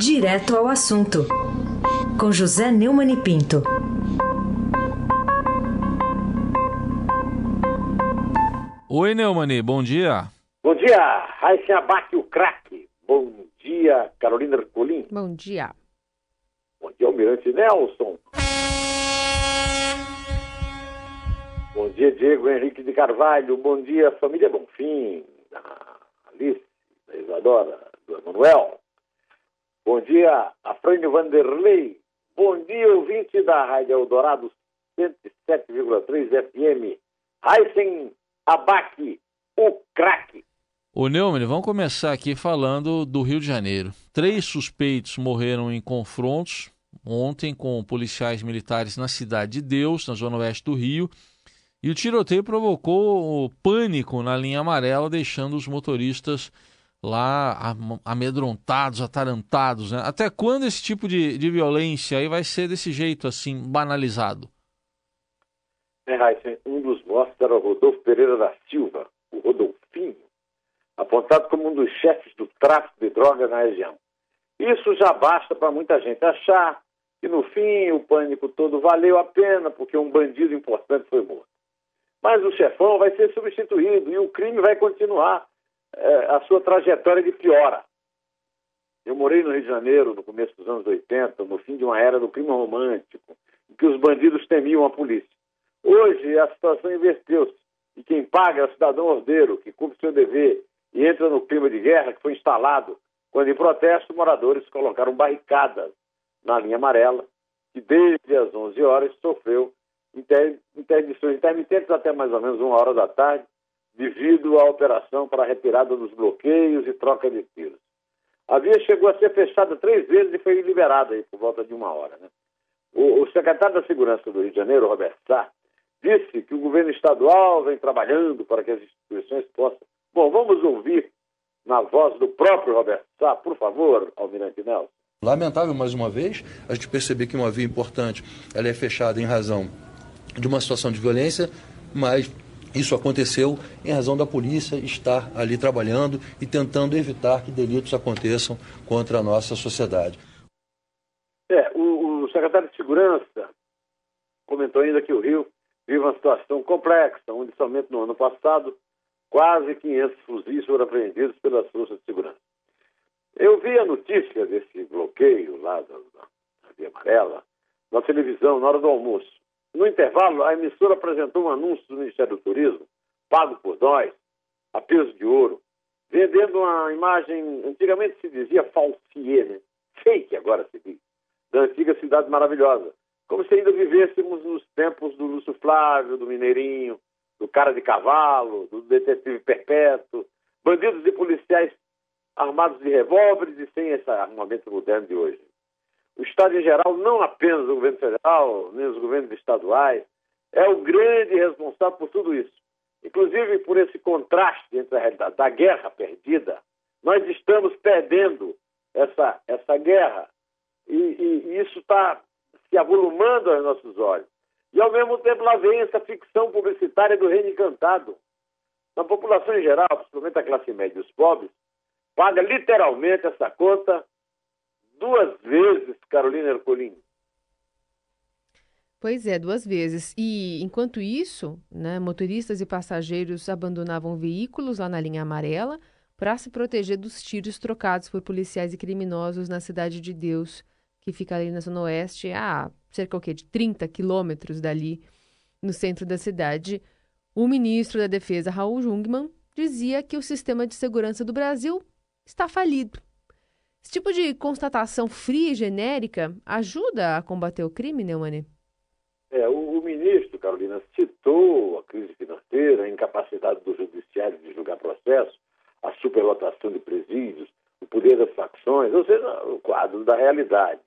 Direto ao assunto, com José Neumann e Pinto. Oi, Neumani, bom dia. Bom dia, Raíssa Abac, o craque. Bom dia, Carolina Ercolim. Bom dia. Bom dia, Almirante Nelson. Bom dia, Diego Henrique de Carvalho. Bom dia, família Bonfim, da Alice, da Isadora, do Emanuel. Bom dia, Afrânio Vanderlei. Bom dia, ouvinte da Rádio Eldorado 107,3 FM. Heisen Abac, o craque. Ô Neumann, vamos começar aqui falando do Rio de Janeiro. Três suspeitos morreram em confrontos ontem com policiais militares na Cidade de Deus, na zona oeste do Rio. E o tiroteio provocou pânico na linha amarela, deixando os motoristas lá amedrontados, atarantados. Né? Até quando esse tipo de, de violência aí vai ser desse jeito, assim, banalizado? É, Heisen, um dos mortos era o Rodolfo Pereira da Silva, o Rodolfinho, apontado como um dos chefes do tráfico de drogas na região. Isso já basta para muita gente achar que no fim o pânico todo valeu a pena porque um bandido importante foi morto. Mas o chefão vai ser substituído e o crime vai continuar é, a sua trajetória de piora. Eu morei no Rio de Janeiro no começo dos anos 80, no fim de uma era do crime romântico, em que os bandidos temiam a polícia. Hoje a situação inverteu-se e quem paga é o cidadão ordeiro, que cumpre seu dever e entra no clima de guerra que foi instalado quando, em protesto, moradores colocaram barricadas na linha amarela, que desde as 11 horas sofreu interdições intermitentes até mais ou menos uma hora da tarde, devido à operação para a retirada dos bloqueios e troca de tiros. A via chegou a ser fechada três vezes e foi liberada aí por volta de uma hora. Né? O, o, secretário da Segurança do Rio de Janeiro, Roberto Sá, disse que o governo estadual vem trabalhando para que as instituições possam. Bom, vamos ouvir na voz do próprio Roberto Sá, por favor, Almirante Nelson. Lamentável, mais uma vez, a gente perceber que uma via importante ela é fechada em razão de uma situação de violência, mas isso aconteceu em razão da polícia estar ali trabalhando e tentando evitar que delitos aconteçam contra a nossa sociedade. É, o, o secretário de Segurança comentou ainda que o Rio vive uma situação complexa, onde somente no ano passado quase 500 fuzis foram apreendidos pelas forças de segurança. Eu vi a notícia desse bloqueio lá da, da Via Amarela na televisão na hora do almoço. No intervalo, a emissora apresentou um anúncio do Ministério do Turismo, pago por nós, a peso de ouro, vendendo uma imagem, antigamente se dizia falsier, né? fake agora se diz, da antiga cidade maravilhosa. Como se ainda vivêssemos nos tempos do Lúcio Flávio, do Mineirinho, do cara de cavalo, do detetive perpétuo, bandidos e policiais armados de revólveres e sem esse armamento moderno de hoje. O Estado em geral, não apenas o governo federal, nem os governos estaduais, é o grande responsável por tudo isso. Inclusive por esse contraste entre a realidade da guerra perdida, nós estamos perdendo essa, essa guerra. E, e, e isso está se avolumando aos nossos olhos. E ao mesmo tempo lá vem essa ficção publicitária do reino encantado. Na população em geral, principalmente a classe média e os pobres, paga literalmente essa conta duas vezes, Carolina Ercolim. Pois é, duas vezes. E enquanto isso, né, motoristas e passageiros abandonavam veículos lá na linha amarela para se proteger dos tiros trocados por policiais e criminosos na Cidade de Deus, que fica ali na Zona Oeste, a cerca o quê, de 30 quilômetros dali, no centro da cidade. O ministro da Defesa, Raul Jungmann, dizia que o sistema de segurança do Brasil está falido. Esse tipo de constatação fria e genérica ajuda a combater o crime, Neumann? É, o, o, ministro, Carolina, citou a crise financeira, a incapacidade do judiciário de julgar processos, a superlotação de presídios, o poder das facções, ou seja, o quadro da realidade.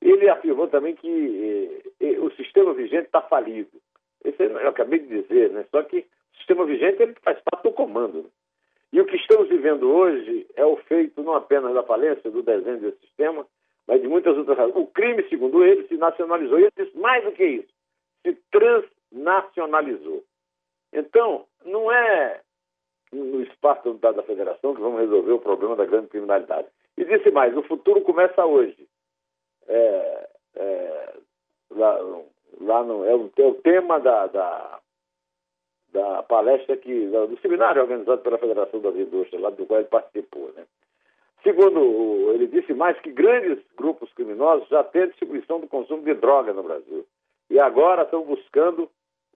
Ele afirmou também que eh, eh o sistema vigente está falido. Isso eu acabei de dizer, né? Só que o sistema vigente ele faz parte do comando. Né? E o que estamos vivendo hoje é o feito não apenas da falência do desenho desse sistema, mas de muitas outras razões. O crime, segundo ele, se nacionalizou. E ele disse mais do que isso, se transnacionalizou. Então, não é no espaço da, da federação que vamos resolver o problema da grande criminalidade. E disse mais, o futuro começa hoje. É, é, lá, lá no, é, o, é o tema da, da, da palestra que, do seminário organizado pela Federação das Indústrias, lá do qual ele participou. Né? Segundo, ele disse mais que grandes grupos criminosos já têm distribuição do consumo de droga no Brasil e agora estão buscando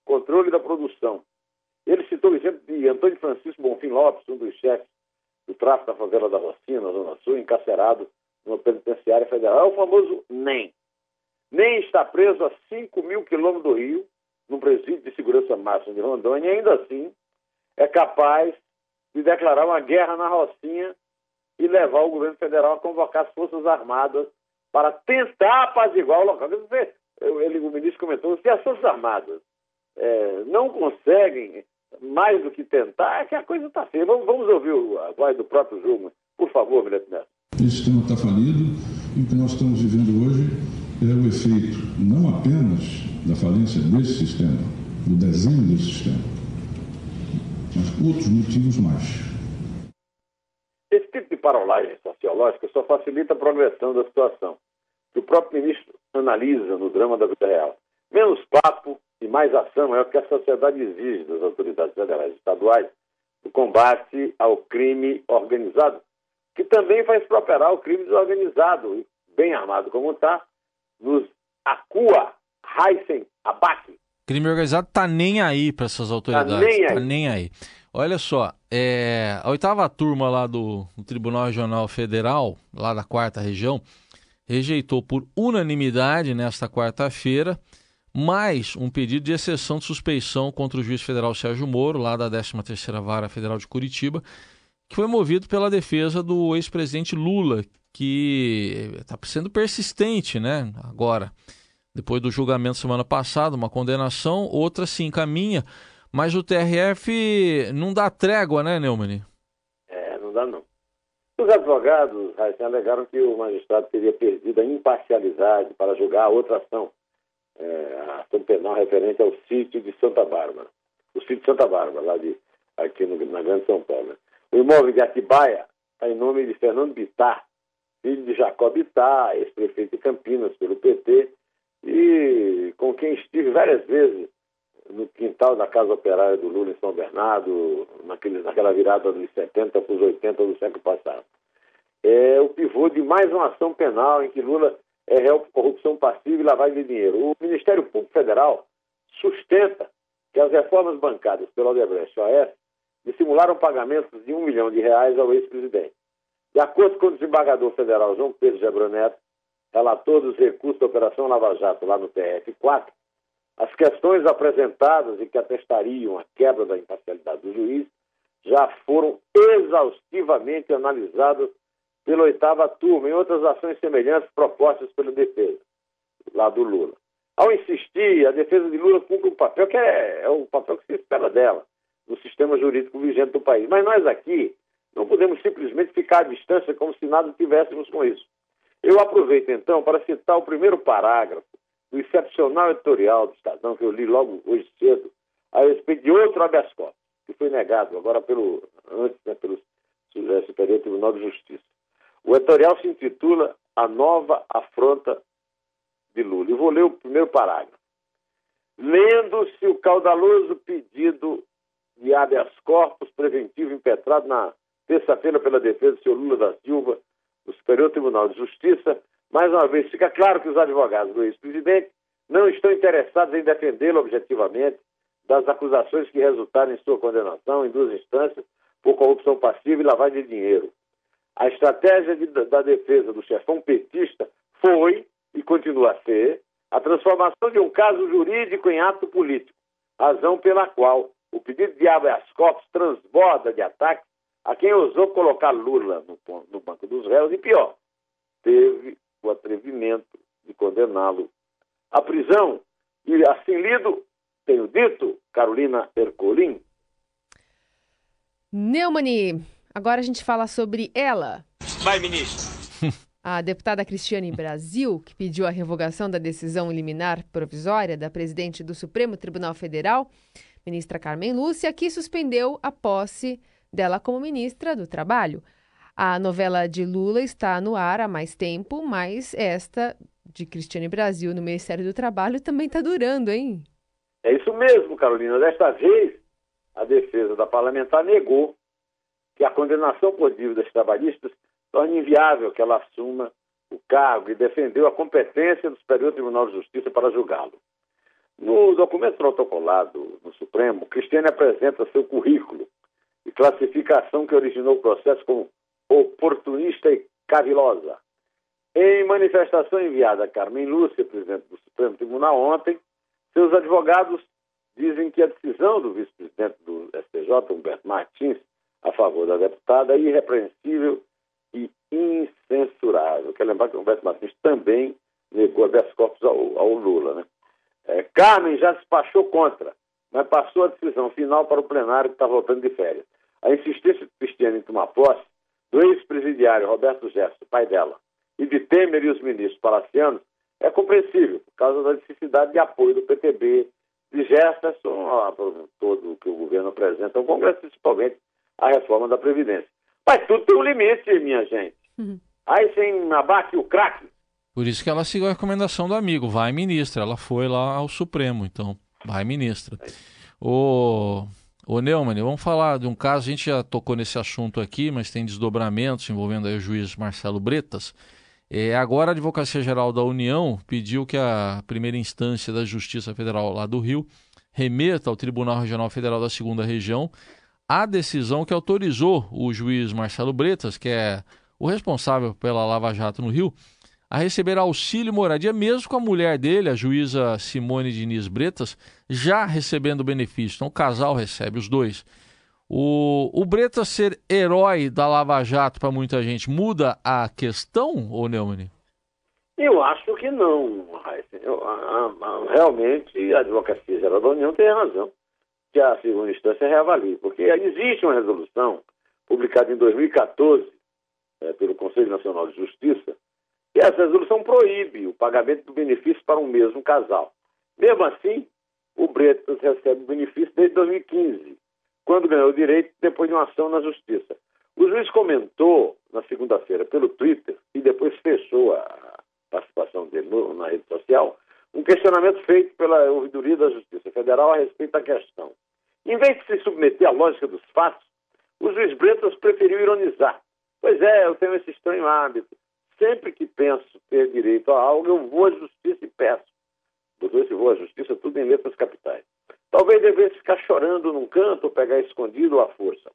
controle da produção. Ele citou o exemplo de Antônio Francisco Bonfim Lopes, um dos chefes do tráfico da favela da Rocinha, na Zona Sul, encarcerado numa penitenciária federal. É o famoso NEM. NEM está preso a 5 mil quilômetros do Rio, num presídio de segurança máxima de Rondônia, e ainda assim é capaz de declarar uma guerra na Rocinha e levar o governo federal a convocar as Forças Armadas para tentar apaziguar o local. Ele, o ministro comentou, se as Forças Armadas é, não conseguem mais do que tentar, é que a coisa está feia. Vamos, vamos, ouvir a voz do próprio jogo, por favor, Milete Neto. Esse sistema está falido e o que nós estamos vivendo hoje é o efeito não apenas da falência desse sistema, do desenho desse sistema, mas outros motivos mais. Esse tipo de parolagem sociológica só facilita a progressão da situação, que o próprio ministro analisa no drama da vida real. Menos papo e mais ação é o que a sociedade exige das autoridades federais e estaduais no combate ao crime organizado, que também faz prosperar o crime desorganizado, bem armado como está, nos acua, Heisen, abaque. Crime organizado tá nem aí para essas autoridades. Tá nem aí. Tá nem aí. Olha só, é, a oitava turma lá do, do Tribunal Regional Federal, lá da quarta região, rejeitou por unanimidade nesta quarta-feira mais um pedido de exceção de suspeição contra o juiz federal Sérgio Moro, lá da 13ª Vara Federal de Curitiba, que foi movido pela defesa do ex-presidente Lula, que está sendo persistente, né? Agora, depois do julgamento semana passada, uma condenação, outra se encaminha, mas o TRF não dá trégua, né, Neumann? É, não dá não. Os advogados, alegaram que o magistrado teria perdido a imparcialidade para julgar a outra ação é, a ação penal referente ao sítio de Santa Bárbara. O sítio de Santa Bárbara, lá de, aqui no, na Grande São Paulo. Né? O imóvel de Atibaia está em nome de Fernando Bittar, filho de Jacó Bittar, ex-prefeito de Campinas pelo PT, e com quem estive várias vezes no quintal da Casa Operária do Lula em São Bernardo, naquele, naquela virada dos 70 para os 80 do século passado. É o pivô de mais uma ação penal em que Lula é réu por corrupção passiva e lavagem de dinheiro. O Ministério Público Federal sustenta que as reformas bancadas pela Odebrecht OAS dissimularam pagamentos de um milhão de reais ao ex-presidente. De acordo com o desembargador federal João Pedro Gebro Neto, relator dos recursos da Operação Lava Jato lá no TF4, as questões apresentadas e que atestariam a quebra da imparcialidade do juiz já foram exaustivamente analisadas pela oitava turma, em outras ações semelhantes propostas pela defesa, lá do Lula. Ao insistir, a defesa de Lula cumpre um papel que é, é o papel que se espera dela, no sistema jurídico vigente do país. Mas nós aqui não podemos simplesmente ficar à distância como se nada tivéssemos com isso. Eu aproveito então para citar o primeiro parágrafo do excepcional editorial do Estadão, que eu li logo hoje cedo, a respeito de outro habeas corpus, que foi negado agora pelo, antes, né, pelo Superior Tribunal de Justiça. O editorial se intitula A Nova Afronta de Lula. E vou ler o primeiro parágrafo. Lendo-se o caudaloso pedido de habeas corpus preventivo impetrado na terça-feira pela defesa do senhor Lula da Silva, no Superior Tribunal de Justiça, mais uma vez fica claro que os advogados do ex-presidente não estão interessados em defendê-lo objetivamente das acusações que resultaram em sua condenação em duas instâncias por corrupção passiva e lavagem de dinheiro, a estratégia de, da defesa do chefão petista foi, e continua a ser, a transformação de um caso jurídico em ato político, razão pela qual o pedido de habeas corpus transborda de ataques a quem ousou colocar Lula no, no banco dos réus e, pior, teve o atrevimento de condená-lo à prisão. E assim lido, tenho dito, Carolina Ercolim. Neumani, Agora a gente fala sobre ela. Vai, ministro. A deputada Cristiane Brasil, que pediu a revogação da decisão liminar provisória da presidente do Supremo Tribunal Federal, ministra Carmen Lúcia, que suspendeu a posse dela como ministra do Trabalho. A novela de Lula está no ar há mais tempo, mas esta de Cristiane Brasil no Ministério do Trabalho também está durando, hein? É isso mesmo, Carolina. Desta vez, a defesa da parlamentar negou que a condenação por dívidas trabalhistas torne inviável que ela assuma o cargo e defendeu a competência do Superior Tribunal de Justiça para julgá-lo. No documento protocolado no Supremo, Cristiane apresenta seu currículo e classifica a ação que originou o processo como oportunista e cavilosa. Em manifestação enviada a Carmen Lúcia, presidente do Supremo Tribunal, ontem, seus advogados dizem que a decisão do vice-presidente do STJ, Humberto Martins, a favor da deputada é irrepreensível e incensurável. Quero lembrar que Humberto Martins também negou habeas corpus ao, ao Lula. Né? É, Carmen já despachou contra, mas passou a decisão final para o plenário que está voltando de férias. A insistência de Cristiane em tomar posse do ex-presidiário Roberto Jefferson, pai dela, e de Temer e os ministros palacianos é compreensível, por causa da necessidade de apoio do PTB, de Jefferson, todo o que o governo apresenta ao Congresso, principalmente a reforma da Previdência. Mas tudo tem um limite, minha gente. Uhum. Aí sem abate o craque. Por isso que ela seguiu a recomendação do amigo, vai ministra. Ela foi lá ao Supremo, então, vai ministra. O, o Neumann, vamos falar de um caso, a gente já tocou nesse assunto aqui, mas tem desdobramentos envolvendo o juiz Marcelo Bretas. É, agora a Advocacia Geral da União pediu que a primeira instância da Justiça Federal lá do Rio remeta ao Tribunal Regional Federal da Segunda Região a decisão que autorizou o juiz Marcelo Bretas, que é o responsável pela Lava Jato no Rio, a receber auxílio moradia, mesmo com a mulher dele, a juíza Simone Diniz Bretas, já recebendo benefício. Então o casal recebe os dois. O, o Bretas ser herói da Lava Jato para muita gente muda a questão, ou Neumann? Eu acho que não, realmente a Advocacia Geral da União tem razão que a segunda instância reavalie, porque existe uma resolução publicada em 2014 é, pelo Conselho Nacional de Justiça e essa resolução proíbe o pagamento do benefício para um mesmo casal. Mesmo assim, o Bretas recebe o benefício desde 2015, quando ganhou o direito depois de uma ação na Justiça. O juiz comentou na segunda-feira pelo Twitter e depois fechou a participação dele na rede social um questionamento feito pela ouvidoria da Justiça Federal a respeito da questão. Em vez de se submeter à lógica dos fatos, o juiz Bretas preferiu ironizar. Pois é, eu tenho esse estranho hábito. Sempre que penso ter direito a algo, eu vou à justiça e peço. Doutor, se vou à justiça, tudo em letras capitais. Talvez devesse ficar chorando num canto ou pegar escondido à força.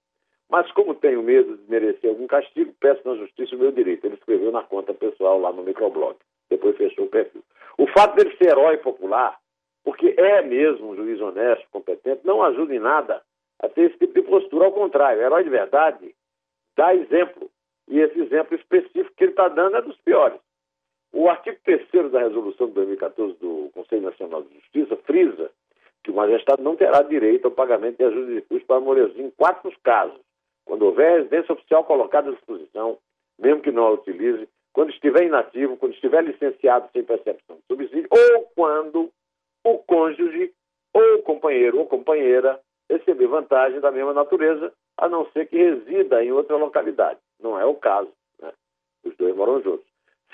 Mas como tenho medo de merecer algum castigo, peço na justiça o meu direito. Ele escreveu na conta pessoal lá no microblog. Depois fechou o perfil. O fato dele ser herói popular, porque é mesmo um juiz honesto, competente, não ajuda em nada a ter esse tipo de postura. Ao contrário, herói de verdade dá exemplo. E esse exemplo específico que ele está dando é dos piores. O artigo 3 da resolução de 2014 do Conselho Nacional de Justiça frisa que o magistrado não terá direito ao pagamento de ajuda de custo para amorecer em quatro casos. Quando houver residência oficial colocada à disposição, mesmo que não a utilize, quando estiver inativo, quando estiver licenciado sem percepção de subsídio, ou quando o cônjuge ou companheiro ou companheira receber vantagem da mesma natureza, a não ser que resida em outra localidade. Não é o caso. Né? Os dois moram juntos.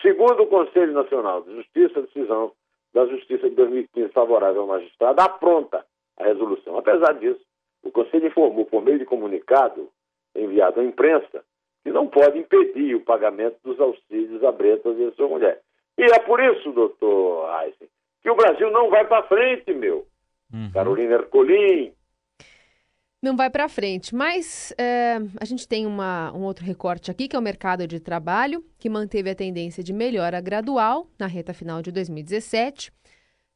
Segundo o Conselho Nacional de Justiça, a decisão da Justiça de 2015 favorável ao magistrado apronta a resolução. Apesar disso, o Conselho informou por meio de comunicado enviado à imprensa que não pode impedir o pagamento dos auxílios a Bretas e a sua mulher. E é por isso, doutor Eisen, que o Brasil não vai para frente, meu. Uhum. Carolina Ercolim, não vai para frente. Mas é, a gente tem uma, um outro recorte aqui, que é o mercado de trabalho, que manteve a tendência de melhora gradual na reta final de 2017.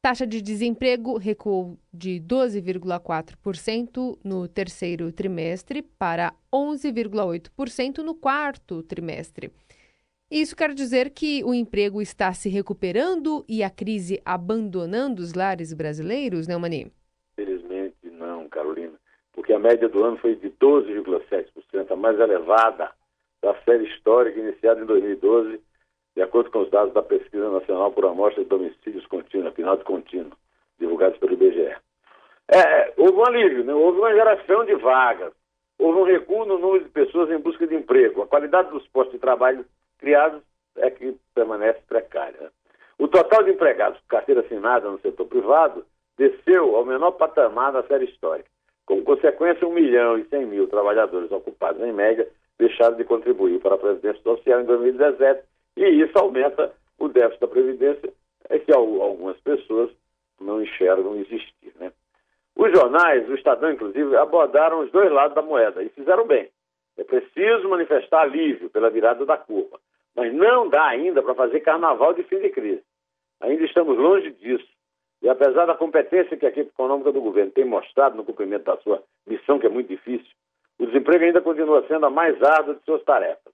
Taxa de desemprego recuou de 12,4% no terceiro trimestre para 11,8% no quarto trimestre. Isso quer dizer que o emprego está se recuperando e a crise abandonando os lares brasileiros, né, Mani? Porque a média do ano foi de 12,7%, a mais elevada da série histórica iniciada em 2012 de acordo com os dados da Pesquisa Nacional por Amostra de Domicílios Contínuos, PNAD Contínuo, divulgados pelo IBGE. É, houve um alívio, né? houve uma geração de vagas. houve um recuo no número de pessoas em busca de emprego. A qualidade dos postos de trabalho criados é que permanece precária. O total de empregados com carteira assinada no setor privado desceu ao menor patamar da série histórica. Como consequência, 1 milhão e 100 mil trabalhadores ocupados, em média, deixaram de contribuir para a Previdência Social em 2017 e isso aumenta o déficit da Previdência, é que algumas pessoas não enxergam existir. Né? Os jornais, o Estadão, inclusive, abordaram os dois lados da moeda e fizeram bem. É preciso manifestar alívio pela virada da curva, mas não dá ainda para fazer carnaval de fim de crise. Ainda estamos longe disso. E apesar da competência que a equipe econômica do governo tem mostrado no cumprimento da sua missão, que é muito difícil, o desemprego ainda continua sendo a mais árdua de suas tarefas,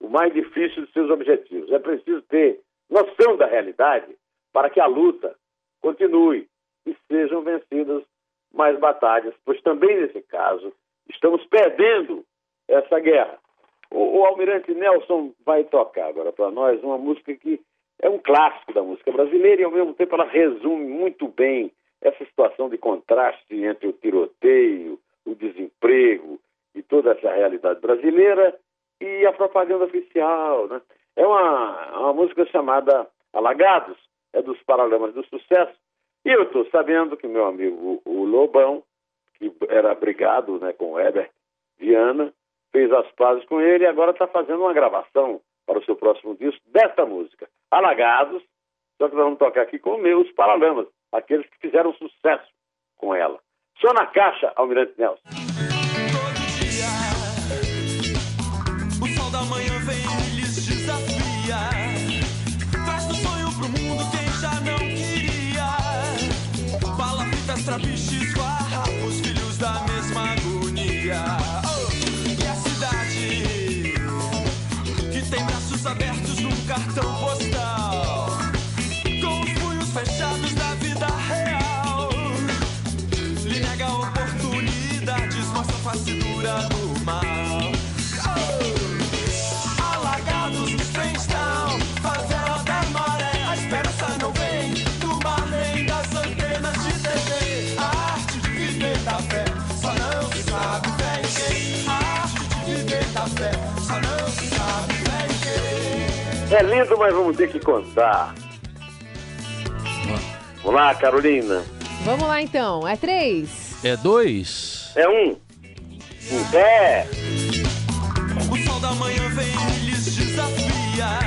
o mais difícil de seus objetivos. É preciso ter noção da realidade para que a luta continue e sejam vencidas mais batalhas, pois também nesse caso estamos perdendo essa guerra. O, o Almirante Nelson vai tocar agora para nós uma música que é um clássico da música brasileira e ao mesmo tempo ela resume muito bem essa situação de contraste entre o tiroteio, o desemprego e toda essa realidade brasileira e a propaganda oficial. Né? É uma, uma música chamada Alagados, é dos Paralamas do Sucesso. E eu estou sabendo que meu amigo o Lobão, que era brigado né, com o Herbert Viana, fez as pazes com ele e agora está fazendo uma gravação para o seu próximo disco desta música, Alagados, só que nós vamos tocar aqui com meus Paralamas, aqueles que fizeram sucesso com ela. Só na caixa, Almirante Nelson. trapiches, farrapos, É lindo, mas vamos ter que contar. Vamos lá, Carolina. Vamos lá então. É três. É dois. É um. Um é. O sol da manhã vem e lhes desafia.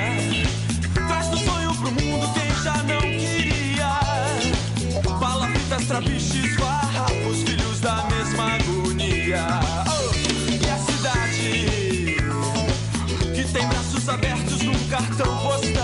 Traz do sonho pro mundo quem já não queria. Palafitas, trapiches, farrapos, got to